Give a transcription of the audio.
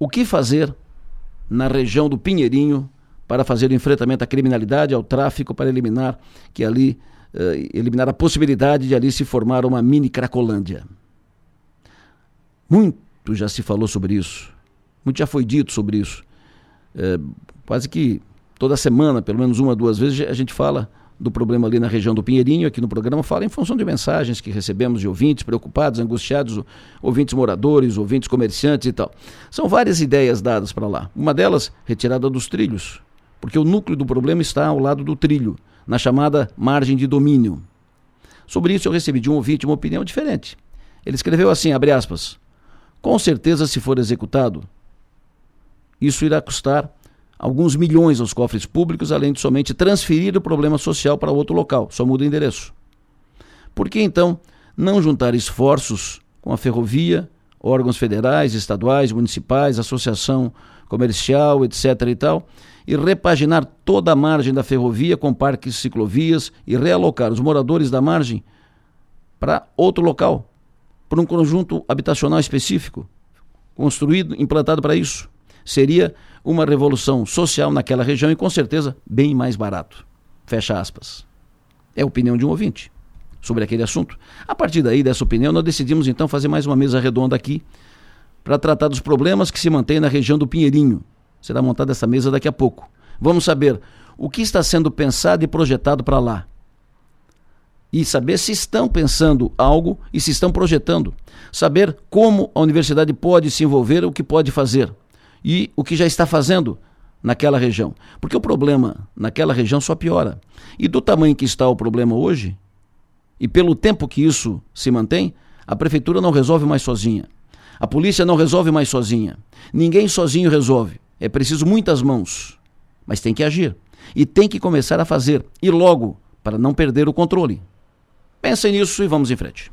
o que fazer na região do Pinheirinho para fazer o enfrentamento à criminalidade, ao tráfico, para eliminar que ali uh, eliminar a possibilidade de ali se formar uma mini Cracolândia. Muito já se falou sobre isso, muito já foi dito sobre isso. Uh, quase que toda semana, pelo menos uma, duas vezes, a gente fala do problema ali na região do Pinheirinho, aqui no programa, fala em função de mensagens que recebemos de ouvintes preocupados, angustiados, ouvintes moradores, ouvintes comerciantes e tal. São várias ideias dadas para lá. Uma delas, retirada dos trilhos, porque o núcleo do problema está ao lado do trilho, na chamada margem de domínio. Sobre isso eu recebi de um ouvinte uma opinião diferente. Ele escreveu assim, abre aspas, com certeza se for executado, isso irá custar alguns milhões aos cofres públicos, além de somente transferir o problema social para outro local, só muda o endereço. Por que então não juntar esforços com a ferrovia, órgãos federais, estaduais, municipais, associação comercial, etc. e tal, e repaginar toda a margem da ferrovia com parques ciclovias e realocar os moradores da margem para outro local, para um conjunto habitacional específico, construído, implantado para isso. Seria uma revolução social naquela região e com certeza bem mais barato. Fecha aspas. É a opinião de um ouvinte sobre aquele assunto. A partir daí, dessa opinião, nós decidimos então fazer mais uma mesa redonda aqui para tratar dos problemas que se mantêm na região do Pinheirinho. Será montada essa mesa daqui a pouco. Vamos saber o que está sendo pensado e projetado para lá. E saber se estão pensando algo e se estão projetando. Saber como a universidade pode se envolver, o que pode fazer e o que já está fazendo naquela região. Porque o problema naquela região só piora. E do tamanho que está o problema hoje, e pelo tempo que isso se mantém, a prefeitura não resolve mais sozinha. A polícia não resolve mais sozinha. Ninguém sozinho resolve. É preciso muitas mãos. Mas tem que agir. E tem que começar a fazer. E logo, para não perder o controle. Pensem nisso e vamos em frente.